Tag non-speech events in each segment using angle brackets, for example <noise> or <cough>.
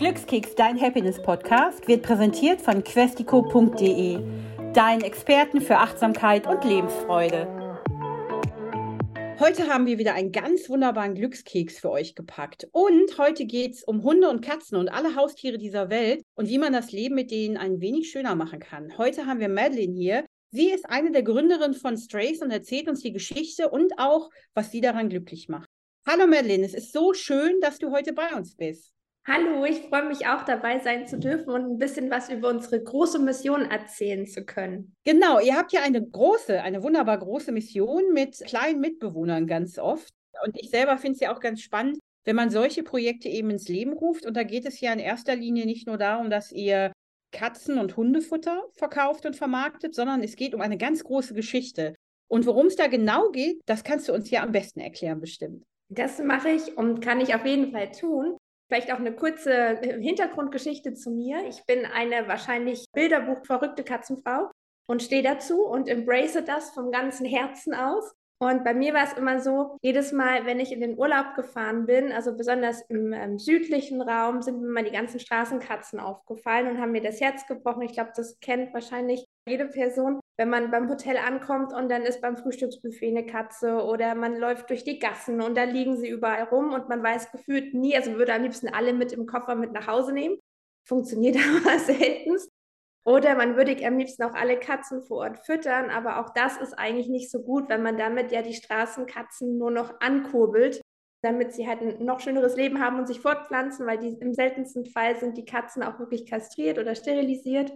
Glückskeks, dein Happiness-Podcast, wird präsentiert von questico.de, deinen Experten für Achtsamkeit und Lebensfreude. Heute haben wir wieder einen ganz wunderbaren Glückskeks für euch gepackt. Und heute geht es um Hunde und Katzen und alle Haustiere dieser Welt und wie man das Leben mit denen ein wenig schöner machen kann. Heute haben wir Madeline hier. Sie ist eine der Gründerinnen von Strays und erzählt uns die Geschichte und auch, was sie daran glücklich macht. Hallo Madeline, es ist so schön, dass du heute bei uns bist. Hallo, ich freue mich auch dabei sein zu dürfen und ein bisschen was über unsere große Mission erzählen zu können. Genau, ihr habt ja eine große, eine wunderbar große Mission mit kleinen Mitbewohnern ganz oft. Und ich selber finde es ja auch ganz spannend, wenn man solche Projekte eben ins Leben ruft. Und da geht es ja in erster Linie nicht nur darum, dass ihr Katzen- und Hundefutter verkauft und vermarktet, sondern es geht um eine ganz große Geschichte. Und worum es da genau geht, das kannst du uns ja am besten erklären, bestimmt. Das mache ich und kann ich auf jeden Fall tun. Vielleicht auch eine kurze äh, Hintergrundgeschichte zu mir. Ich bin eine wahrscheinlich Bilderbuch verrückte Katzenfrau und stehe dazu und embrace das vom ganzen Herzen aus. Und bei mir war es immer so, jedes Mal, wenn ich in den Urlaub gefahren bin, also besonders im ähm, südlichen Raum, sind mir mal die ganzen Straßenkatzen aufgefallen und haben mir das Herz gebrochen. Ich glaube, das kennt wahrscheinlich jede Person, wenn man beim Hotel ankommt und dann ist beim Frühstücksbuffet eine Katze oder man läuft durch die Gassen und da liegen sie überall rum und man weiß gefühlt nie, also würde am liebsten alle mit im Koffer mit nach Hause nehmen. Funktioniert <laughs> aber selten. Oder man würde am liebsten auch alle Katzen vor Ort füttern, aber auch das ist eigentlich nicht so gut, weil man damit ja die Straßenkatzen nur noch ankurbelt, damit sie halt ein noch schöneres Leben haben und sich fortpflanzen, weil die, im seltensten Fall sind die Katzen auch wirklich kastriert oder sterilisiert.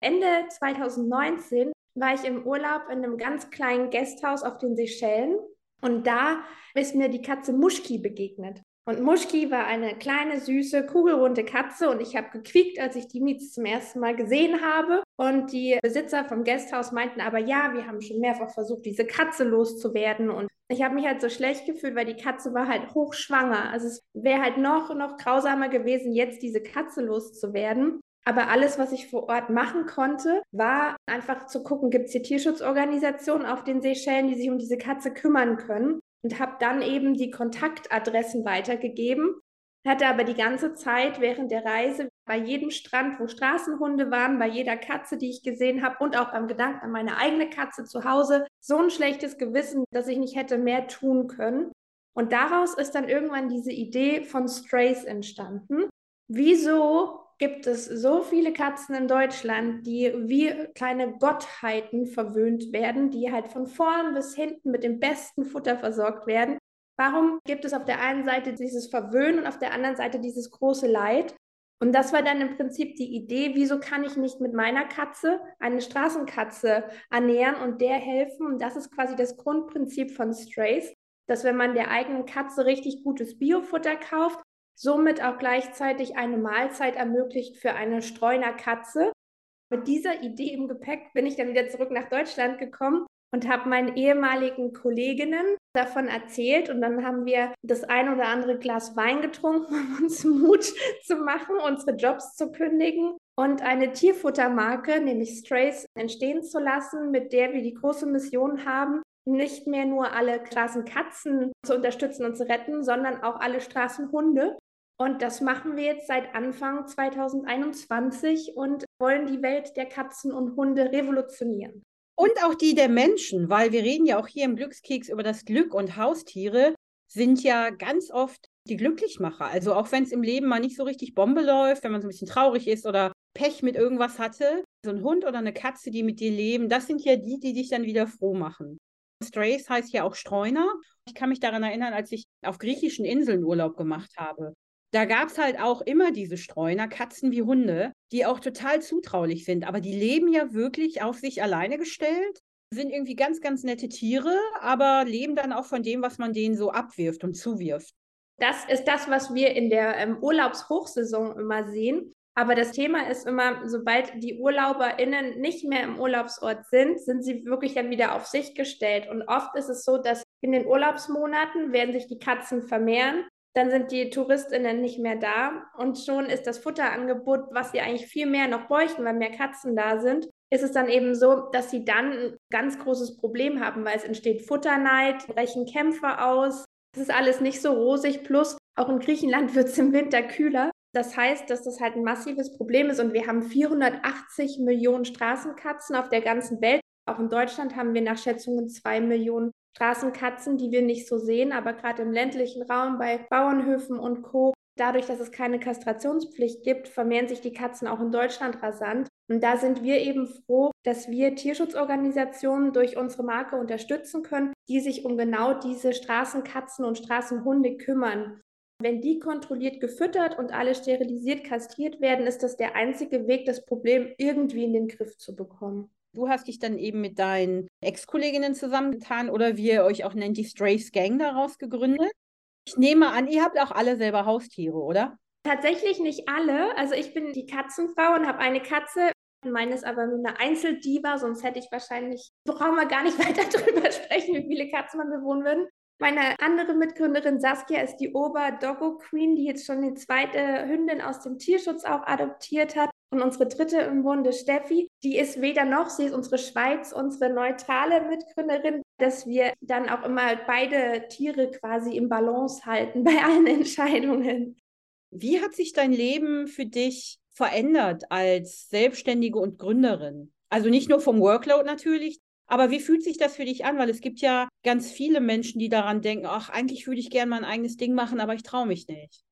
Ende 2019 war ich im Urlaub in einem ganz kleinen Gasthaus auf den Seychellen und da ist mir die Katze Muschki begegnet. Und Muschki war eine kleine, süße, kugelrunde Katze und ich habe gequiekt, als ich die Miets zum ersten Mal gesehen habe. Und die Besitzer vom Gasthaus meinten aber, ja, wir haben schon mehrfach versucht, diese Katze loszuwerden. Und ich habe mich halt so schlecht gefühlt, weil die Katze war halt hochschwanger. Also es wäre halt noch, noch grausamer gewesen, jetzt diese Katze loszuwerden. Aber alles, was ich vor Ort machen konnte, war einfach zu gucken, gibt es hier Tierschutzorganisationen auf den Seychellen, die sich um diese Katze kümmern können. Und habe dann eben die Kontaktadressen weitergegeben, hatte aber die ganze Zeit während der Reise bei jedem Strand, wo Straßenhunde waren, bei jeder Katze, die ich gesehen habe und auch beim Gedanken an meine eigene Katze zu Hause, so ein schlechtes Gewissen, dass ich nicht hätte mehr tun können. Und daraus ist dann irgendwann diese Idee von Strays entstanden. Wieso gibt es so viele Katzen in Deutschland, die wie kleine Gottheiten verwöhnt werden, die halt von vorn bis hinten mit dem besten Futter versorgt werden. Warum gibt es auf der einen Seite dieses Verwöhnen und auf der anderen Seite dieses große Leid? Und das war dann im Prinzip die Idee, wieso kann ich nicht mit meiner Katze eine Straßenkatze ernähren und der helfen? Und das ist quasi das Grundprinzip von Strays, dass wenn man der eigenen Katze richtig gutes Biofutter kauft, somit auch gleichzeitig eine Mahlzeit ermöglicht für eine Streunerkatze. Mit dieser Idee im Gepäck bin ich dann wieder zurück nach Deutschland gekommen und habe meinen ehemaligen Kolleginnen davon erzählt und dann haben wir das ein oder andere Glas Wein getrunken, <laughs> um uns Mut zu machen, unsere Jobs zu kündigen und eine Tierfuttermarke, nämlich Strays, entstehen zu lassen, mit der wir die große Mission haben, nicht mehr nur alle Straßenkatzen zu unterstützen und zu retten, sondern auch alle Straßenhunde. Und das machen wir jetzt seit Anfang 2021 und wollen die Welt der Katzen und Hunde revolutionieren. Und auch die der Menschen, weil wir reden ja auch hier im Glückskeks über das Glück und Haustiere sind ja ganz oft die Glücklichmacher. Also auch wenn es im Leben mal nicht so richtig Bombe läuft, wenn man so ein bisschen traurig ist oder Pech mit irgendwas hatte, so ein Hund oder eine Katze, die mit dir leben, das sind ja die, die dich dann wieder froh machen. Strays heißt ja auch Streuner. Ich kann mich daran erinnern, als ich auf griechischen Inseln Urlaub gemacht habe da gab es halt auch immer diese Streuner, Katzen wie Hunde, die auch total zutraulich sind. Aber die leben ja wirklich auf sich alleine gestellt, sind irgendwie ganz, ganz nette Tiere, aber leben dann auch von dem, was man denen so abwirft und zuwirft. Das ist das, was wir in der ähm, Urlaubshochsaison immer sehen. Aber das Thema ist immer, sobald die UrlauberInnen nicht mehr im Urlaubsort sind, sind sie wirklich dann wieder auf sich gestellt. Und oft ist es so, dass in den Urlaubsmonaten werden sich die Katzen vermehren dann sind die TouristInnen nicht mehr da und schon ist das Futterangebot, was sie eigentlich viel mehr noch bräuchten, weil mehr Katzen da sind, ist es dann eben so, dass sie dann ein ganz großes Problem haben, weil es entsteht Futterneid, brechen Kämpfe aus. Es ist alles nicht so rosig, plus auch in Griechenland <laughs> wird es im Winter kühler. Das heißt, dass das halt ein massives Problem ist und wir haben 480 Millionen Straßenkatzen auf der ganzen Welt. Auch in Deutschland haben wir nach Schätzungen zwei Millionen Straßenkatzen, die wir nicht so sehen, aber gerade im ländlichen Raum bei Bauernhöfen und Co. Dadurch, dass es keine Kastrationspflicht gibt, vermehren sich die Katzen auch in Deutschland rasant. Und da sind wir eben froh, dass wir Tierschutzorganisationen durch unsere Marke unterstützen können, die sich um genau diese Straßenkatzen und Straßenhunde kümmern. Wenn die kontrolliert gefüttert und alle sterilisiert kastriert werden, ist das der einzige Weg, das Problem irgendwie in den Griff zu bekommen. Du hast dich dann eben mit deinen Ex-Kolleginnen zusammengetan oder wie ihr euch auch nennt, die Strays Gang daraus gegründet. Ich nehme an, ihr habt auch alle selber Haustiere, oder? Tatsächlich nicht alle. Also ich bin die Katzenfrau und habe eine Katze. Meine ist aber nur eine Einzeldiva, sonst hätte ich wahrscheinlich, brauchen wir gar nicht <laughs> weiter darüber sprechen, wie viele Katzen wir bewohnen würden. Meine andere Mitgründerin Saskia ist die Ober-Doggo Queen, die jetzt schon die zweite Hündin aus dem Tierschutz auch adoptiert hat. Und unsere dritte im Bunde, Steffi, die ist weder noch, sie ist unsere Schweiz, unsere neutrale Mitgründerin, dass wir dann auch immer beide Tiere quasi im Balance halten bei allen <laughs> Entscheidungen. Wie hat sich dein Leben für dich verändert als Selbstständige und Gründerin? Also nicht nur vom Workload natürlich, aber wie fühlt sich das für dich an? Weil es gibt ja ganz viele Menschen, die daran denken, ach, eigentlich würde ich gerne mein eigenes Ding machen, aber ich traue mich nicht.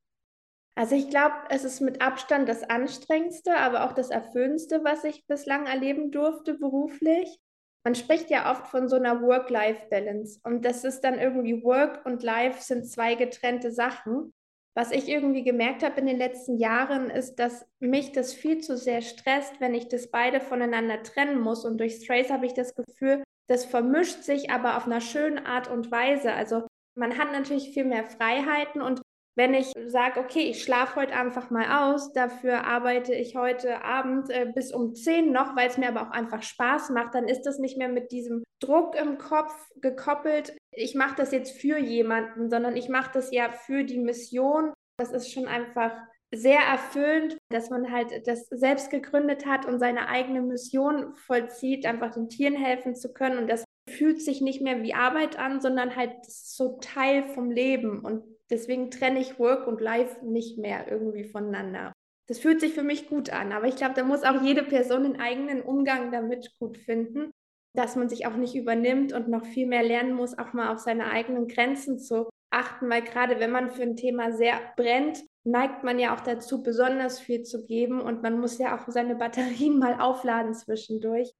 Also ich glaube, es ist mit Abstand das anstrengendste, aber auch das erfüllendste, was ich bislang erleben durfte beruflich. Man spricht ja oft von so einer Work-Life-Balance und das ist dann irgendwie Work und Life sind zwei getrennte Sachen. Was ich irgendwie gemerkt habe in den letzten Jahren, ist, dass mich das viel zu sehr stresst, wenn ich das beide voneinander trennen muss. Und durch Strays habe ich das Gefühl, das vermischt sich aber auf einer schönen Art und Weise. Also man hat natürlich viel mehr Freiheiten und wenn ich sage, okay, ich schlafe heute einfach mal aus, dafür arbeite ich heute Abend äh, bis um 10 noch, weil es mir aber auch einfach Spaß macht, dann ist das nicht mehr mit diesem Druck im Kopf gekoppelt, ich mache das jetzt für jemanden, sondern ich mache das ja für die Mission. Das ist schon einfach sehr erfüllend, dass man halt das selbst gegründet hat und seine eigene Mission vollzieht, einfach den Tieren helfen zu können. Und das fühlt sich nicht mehr wie Arbeit an, sondern halt so Teil vom Leben. Und deswegen trenne ich Work und Life nicht mehr irgendwie voneinander. Das fühlt sich für mich gut an, aber ich glaube, da muss auch jede Person einen eigenen Umgang damit gut finden dass man sich auch nicht übernimmt und noch viel mehr lernen muss, auch mal auf seine eigenen Grenzen zu achten, weil gerade wenn man für ein Thema sehr brennt, neigt man ja auch dazu, besonders viel zu geben und man muss ja auch seine Batterien <laughs> mal aufladen zwischendurch.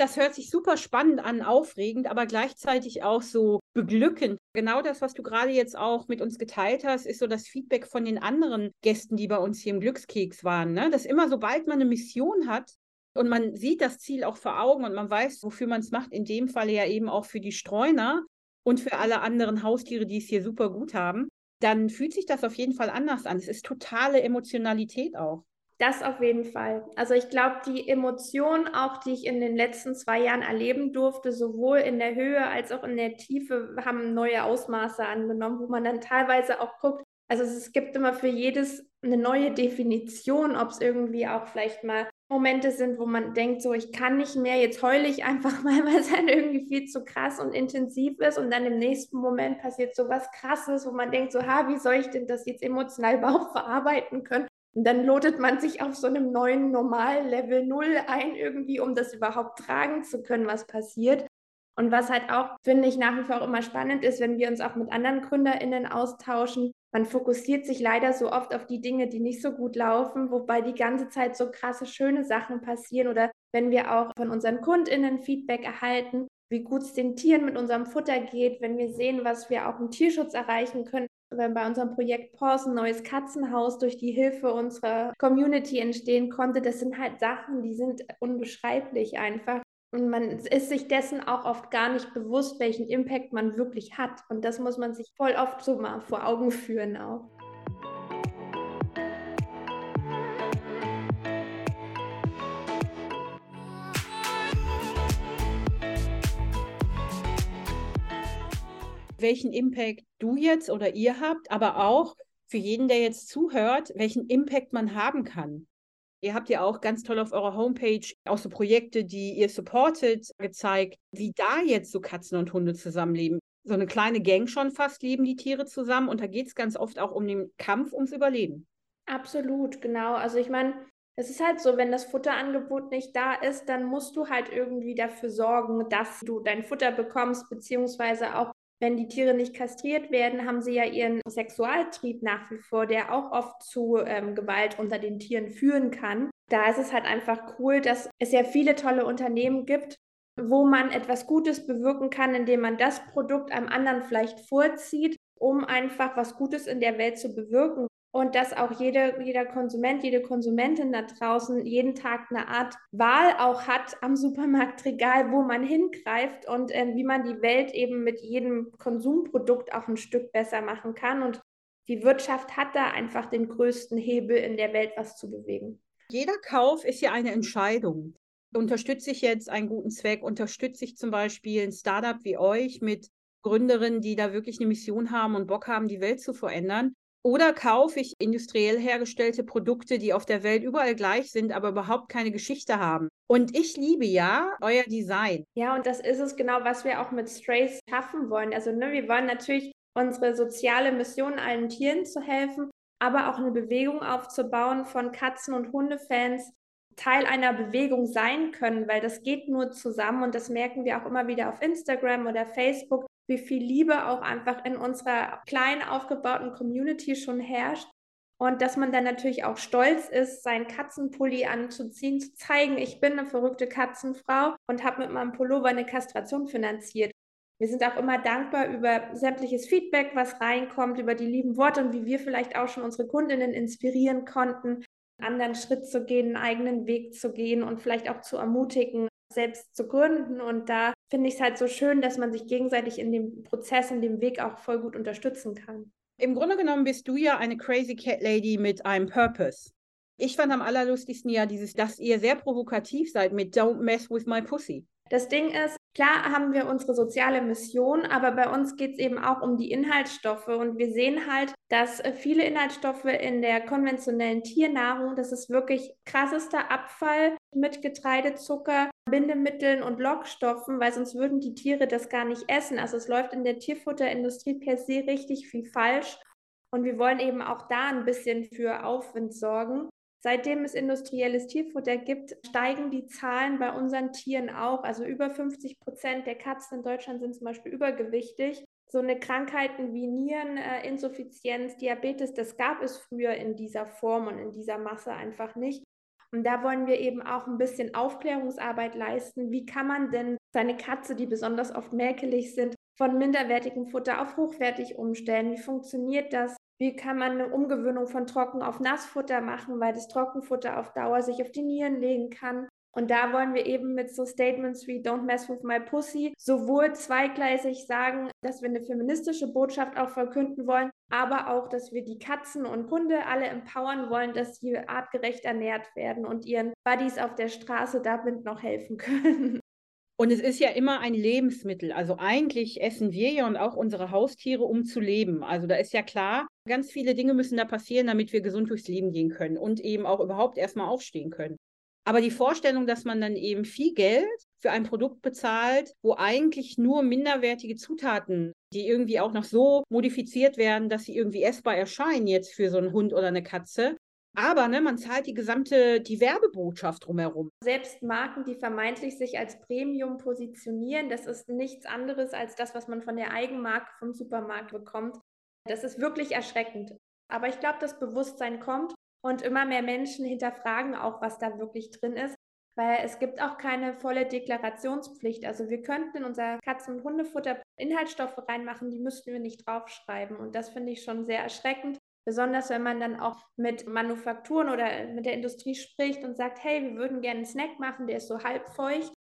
Das hört sich super spannend an, aufregend, aber gleichzeitig auch so beglückend. Genau das, was du gerade jetzt auch mit uns geteilt hast, ist so das Feedback von den anderen Gästen, die bei uns hier im Glückskeks waren. Ne? Dass immer, sobald man eine Mission hat, und man sieht das Ziel auch vor Augen und man weiß, wofür man es macht. In dem Fall ja eben auch für die Streuner und für alle anderen Haustiere, die es hier super gut haben. Dann fühlt sich das auf jeden Fall anders an. Es ist totale Emotionalität auch. Das auf jeden Fall. Also ich glaube, die Emotionen auch, die ich in den letzten zwei Jahren erleben durfte, sowohl in der Höhe als auch in der Tiefe, haben neue Ausmaße angenommen, wo man dann teilweise auch guckt. Also es gibt immer für jedes eine neue Definition, ob es irgendwie auch vielleicht mal Momente sind, wo man denkt, so, ich kann nicht mehr, jetzt heule ich einfach <laughs> mal, weil es dann irgendwie viel zu krass und intensiv ist und dann im nächsten Moment passiert so was Krasses, wo man denkt, so, ha, wie soll ich denn das jetzt emotional <laughs> überhaupt verarbeiten können? Und dann lotet man sich auf so einem neuen Normal-Level 0 ein, irgendwie, um das überhaupt tragen zu können, was passiert. Und was halt auch, finde ich, nach wie vor immer spannend ist, wenn wir uns auch mit anderen GründerInnen austauschen, man fokussiert sich leider so oft auf die Dinge, die nicht so gut laufen, wobei die ganze Zeit so krasse, schöne Sachen passieren. Oder wenn wir auch von unseren KundInnen Feedback erhalten, wie gut es den Tieren mit unserem Futter geht, wenn wir sehen, was wir auch im Tierschutz erreichen können, wenn bei unserem Projekt Paws ein neues Katzenhaus durch die Hilfe unserer Community entstehen konnte, das sind halt Sachen, die sind unbeschreiblich einfach. Und man ist sich dessen auch oft gar nicht bewusst, welchen Impact man wirklich hat. Und das muss man sich voll oft so mal vor Augen führen auch. Welchen Impact du jetzt oder ihr habt, aber auch für jeden, der jetzt zuhört, welchen Impact man haben kann. Ihr habt ja auch ganz toll auf eurer Homepage auch so Projekte, die ihr supportet, gezeigt, wie da jetzt so Katzen und Hunde zusammenleben. So eine kleine Gang schon fast leben die Tiere zusammen und da geht es ganz oft auch um den Kampf ums Überleben. Absolut, genau. Also ich meine, es ist halt so, wenn das Futterangebot nicht da ist, dann musst du halt irgendwie dafür sorgen, dass du dein Futter bekommst, beziehungsweise auch wenn die Tiere nicht kastriert werden, haben sie ja ihren Sexualtrieb nach wie vor, der auch oft zu ähm, Gewalt unter den Tieren führen kann. Da ist es halt einfach cool, dass es ja viele tolle Unternehmen gibt, wo man etwas Gutes bewirken kann, indem man das Produkt einem anderen vielleicht vorzieht, um einfach was Gutes in der Welt zu bewirken und dass auch jede, jeder Konsument, jede Konsumentin da draußen jeden Tag eine Art Wahl auch hat am Supermarktregal, wo man hingreift und äh, wie man die Welt eben mit jedem Konsumprodukt auch ein Stück besser machen kann. Und die Wirtschaft hat da einfach den größten Hebel in der Welt, was zu bewegen. Jeder Kauf ist ja eine Entscheidung. Unterstütze ich jetzt einen guten Zweck? Unterstütze ich zum Beispiel ein Startup wie euch mit Gründerinnen, die da wirklich eine Mission haben und Bock haben, die Welt zu verändern? Oder kaufe ich industriell hergestellte Produkte, die auf der Welt überall gleich sind, aber überhaupt keine Geschichte haben? Und ich liebe ja euer Design. Ja, und das ist es genau, was wir auch mit Strays schaffen wollen. Also ne, wir wollen natürlich unsere soziale Mission, allen Tieren zu helfen, aber auch eine Bewegung aufzubauen von Katzen- und Hundefans, Teil einer Bewegung sein können, weil das geht nur zusammen und das merken wir auch immer wieder auf Instagram oder Facebook, wie viel Liebe auch einfach in unserer kleinen aufgebauten Community schon herrscht. Und dass man dann natürlich auch stolz ist, seinen Katzenpulli anzuziehen, zu zeigen, ich bin eine verrückte Katzenfrau und habe mit meinem Pullover eine Kastration finanziert. Wir sind auch immer dankbar über sämtliches Feedback, was reinkommt, über die lieben Worte und wie wir vielleicht auch schon unsere Kundinnen inspirieren konnten, einen anderen Schritt zu gehen, einen eigenen Weg zu gehen und vielleicht auch zu ermutigen, selbst zu gründen. Und da finde ich es halt so schön, dass man sich gegenseitig in dem Prozess, in dem Weg auch voll gut unterstützen kann. Im Grunde genommen bist du ja eine Crazy Cat Lady mit einem Purpose. Ich fand am allerlustigsten ja dieses, dass ihr sehr provokativ seid mit Don't mess with my pussy. Das Ding ist, klar haben wir unsere soziale Mission, aber bei uns geht es eben auch um die Inhaltsstoffe und wir sehen halt, dass äh, viele Inhaltsstoffe in der konventionellen Tiernahrung, das ist wirklich krassester Abfall mit Getreidezucker, Bindemitteln und Lockstoffen, weil sonst würden die Tiere das gar nicht essen. Also es läuft in der Tierfutterindustrie per se richtig viel falsch. Und wir wollen eben auch da ein bisschen für Aufwind sorgen. Seitdem es industrielles Tierfutter gibt, steigen die Zahlen bei unseren Tieren auch. Also über 50 Prozent der Katzen in Deutschland sind zum Beispiel übergewichtig. So eine Krankheiten wie Niereninsuffizienz, Diabetes, das gab es früher in dieser Form und in dieser Masse einfach nicht. Und da wollen wir eben auch ein bisschen Aufklärungsarbeit leisten. Wie kann man denn seine Katze, die besonders oft mäkelig sind, von minderwertigem Futter auf hochwertig umstellen? Wie funktioniert das? Wie kann man eine Umgewöhnung von Trocken auf Nassfutter machen, weil das Trockenfutter auf Dauer sich auf die Nieren legen kann? Und da wollen wir eben mit so Statements wie Don't mess with my pussy sowohl zweigleisig sagen, dass wir eine feministische Botschaft auch verkünden wollen, aber auch, dass wir die Katzen und Hunde alle empowern wollen, dass sie artgerecht ernährt werden und ihren Buddies auf der Straße damit noch helfen können. <laughs> Und es ist ja immer ein Lebensmittel. Also eigentlich essen wir ja und auch unsere Haustiere, um zu leben. Also da ist ja klar, ganz viele Dinge müssen da passieren, damit wir gesund durchs Leben gehen können und eben auch überhaupt erstmal aufstehen können. Aber die Vorstellung, dass man dann eben viel Geld für ein Produkt bezahlt, wo eigentlich nur minderwertige Zutaten, die irgendwie auch noch so modifiziert werden, dass sie irgendwie essbar erscheinen jetzt für so einen Hund oder eine Katze, aber ne, man zahlt die gesamte, die Werbebotschaft drumherum. Selbst Marken, die vermeintlich sich als Premium positionieren, das ist nichts anderes als das, was man von der Eigenmarke vom Supermarkt bekommt. Das ist wirklich erschreckend. Aber ich glaube, das Bewusstsein kommt und immer mehr Menschen hinterfragen auch, was da wirklich drin ist. Weil es gibt auch keine volle Deklarationspflicht. Also wir könnten in unser Katzen- und Hundefutter Inhaltsstoffe reinmachen, die müssten wir nicht draufschreiben. Und das finde ich schon sehr erschreckend. Besonders wenn man dann auch mit Manufakturen oder mit der Industrie spricht und sagt, hey, wir würden gerne einen Snack machen, der ist so halb feucht.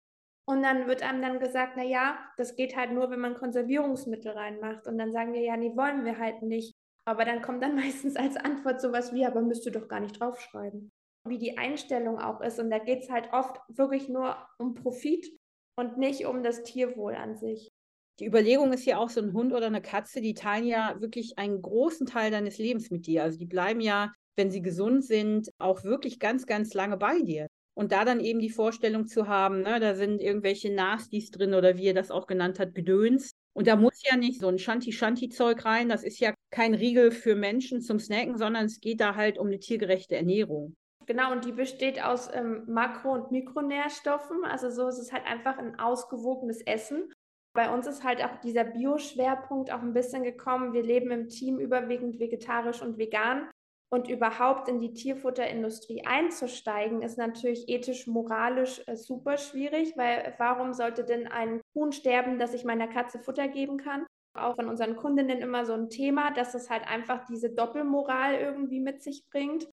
Und dann wird einem dann gesagt, na ja, das geht halt nur, wenn man Konservierungsmittel reinmacht. Und dann sagen wir, ja, nee, wollen wir halt nicht. Aber dann kommt dann <laughs> meistens als Antwort sowas wie, aber müsst ihr doch gar nicht draufschreiben. Wie die Einstellung auch ist. Und da geht es halt oft wirklich nur um Profit und nicht um das Tierwohl an sich. Die Überlegung ist ja auch, so ein Hund oder eine Katze, die teilen ja wirklich einen großen Teil deines Lebens mit dir. Also die bleiben ja, wenn sie gesund sind, auch wirklich ganz, ganz lange bei dir. Und da dann eben die Vorstellung zu haben, ne, da sind irgendwelche Nasties drin oder wie ihr das auch genannt habt, Gedöns. Und da muss ja nicht so ein Shanti-Shanti-Zeug rein. Das ist ja kein Riegel für Menschen zum Snacken, sondern es geht da halt um eine tiergerechte Ernährung. Genau, und die besteht aus ähm, Makro- und Mikronährstoffen. Also so ist es halt einfach ein ausgewogenes Essen. Bei uns ist halt auch dieser Bio-Schwerpunkt auch ein bisschen gekommen. Wir leben im Team überwiegend vegetarisch und vegan. Und überhaupt in die Tierfutterindustrie einzusteigen, ist natürlich ethisch, moralisch äh, super schwierig, weil warum sollte denn ein Huhn sterben, dass ich meiner Katze Futter geben kann? Auch von unseren Kundinnen immer so ein Thema, dass es halt einfach diese Doppelmoral irgendwie mit sich bringt.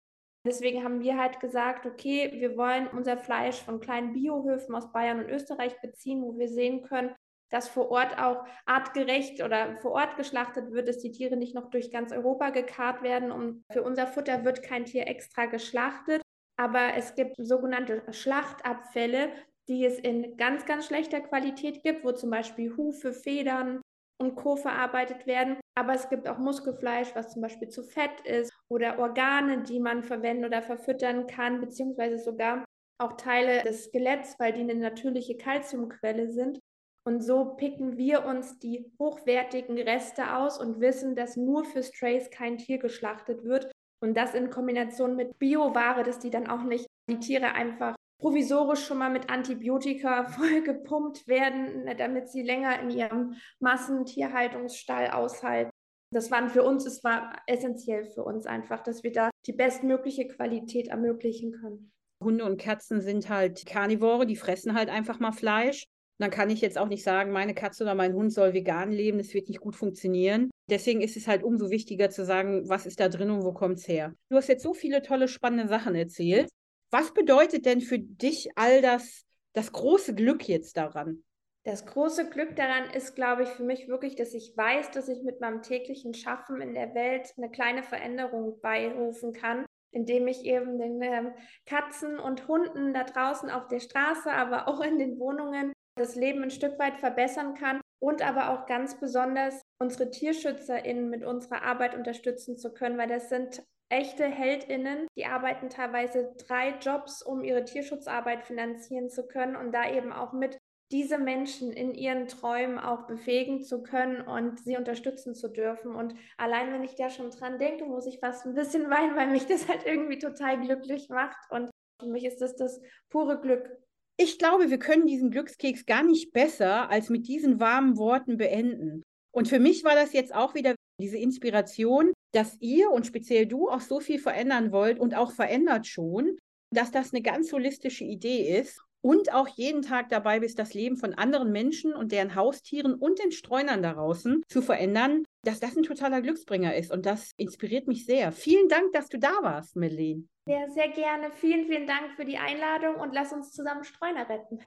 Deswegen haben wir halt gesagt, okay, wir wollen unser Fleisch von kleinen Biohöfen aus Bayern und Österreich beziehen, wo wir sehen können, dass vor Ort auch artgerecht oder vor Ort geschlachtet wird, dass die Tiere nicht noch durch ganz Europa gekarrt werden. Und für unser Futter wird kein Tier extra geschlachtet. Aber es gibt sogenannte Schlachtabfälle, die es in ganz, ganz schlechter Qualität gibt, wo zum Beispiel Hufe, Federn und Co. verarbeitet werden. Aber es gibt auch Muskelfleisch, was zum Beispiel zu fett ist, oder Organe, die man verwenden oder verfüttern kann, beziehungsweise sogar auch Teile des Skeletts, weil die eine natürliche Kalziumquelle sind. Und so picken wir uns die hochwertigen Reste aus und wissen, dass nur für Strays kein Tier geschlachtet wird. Und das in Kombination mit Bioware, dass die dann auch nicht die Tiere einfach provisorisch schon mal mit Antibiotika <laughs> vollgepumpt werden, ne, damit sie länger in ihrem Massentierhaltungsstall aushalten. Das war für uns, es war essentiell für uns einfach, dass wir da die bestmögliche Qualität ermöglichen können. Hunde und Katzen sind halt Karnivore, die fressen halt einfach mal Fleisch dann kann ich jetzt auch nicht sagen, meine Katze oder mein Hund soll vegan leben, das wird nicht gut funktionieren. Deswegen ist es halt umso wichtiger zu sagen, was ist da drin und wo kommt es her. Du hast jetzt so viele tolle, spannende Sachen erzählt. Was bedeutet denn für dich all das, das große Glück jetzt daran? Das große Glück daran ist, glaube ich, für mich wirklich, dass ich weiß, dass ich mit meinem täglichen Schaffen in der Welt eine kleine Veränderung beirufen kann, indem ich eben den ähm, Katzen und Hunden da draußen auf der Straße, aber auch in den Wohnungen das Leben ein Stück weit verbessern kann und aber auch ganz besonders unsere TierschützerInnen mit unserer Arbeit unterstützen zu können, weil das sind echte HeldInnen, die arbeiten teilweise drei Jobs, um ihre Tierschutzarbeit finanzieren zu können und da eben auch mit diese Menschen in ihren Träumen auch befähigen zu können und sie unterstützen zu dürfen. Und allein wenn ich da schon dran denke, muss ich fast ein bisschen weinen, weil mich das halt irgendwie total glücklich macht. Und für mich ist das das pure Glück, ich glaube, wir können diesen Glückskeks gar nicht besser als mit diesen warmen Worten beenden. Und für mich war das jetzt auch wieder diese Inspiration, dass ihr und speziell du auch so viel verändern wollt und auch verändert schon, dass das eine ganz holistische Idee ist und auch jeden Tag dabei bist, das Leben von anderen Menschen und deren Haustieren und den Streunern da draußen zu verändern, dass das ein totaler Glücksbringer ist. Und das inspiriert mich sehr. Vielen Dank, dass du da warst, Melanie. Ja, sehr gerne. Vielen, vielen Dank für die Einladung und lass uns zusammen Streuner retten.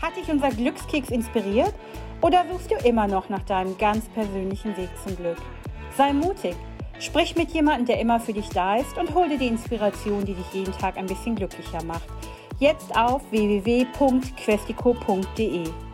Hat dich unser Glückskeks inspiriert oder suchst du immer noch nach deinem ganz persönlichen Weg zum Glück? Sei mutig. Sprich mit jemandem, der immer für dich da ist und hol dir die Inspiration, die dich jeden Tag ein bisschen glücklicher macht. Jetzt auf www.questico.de.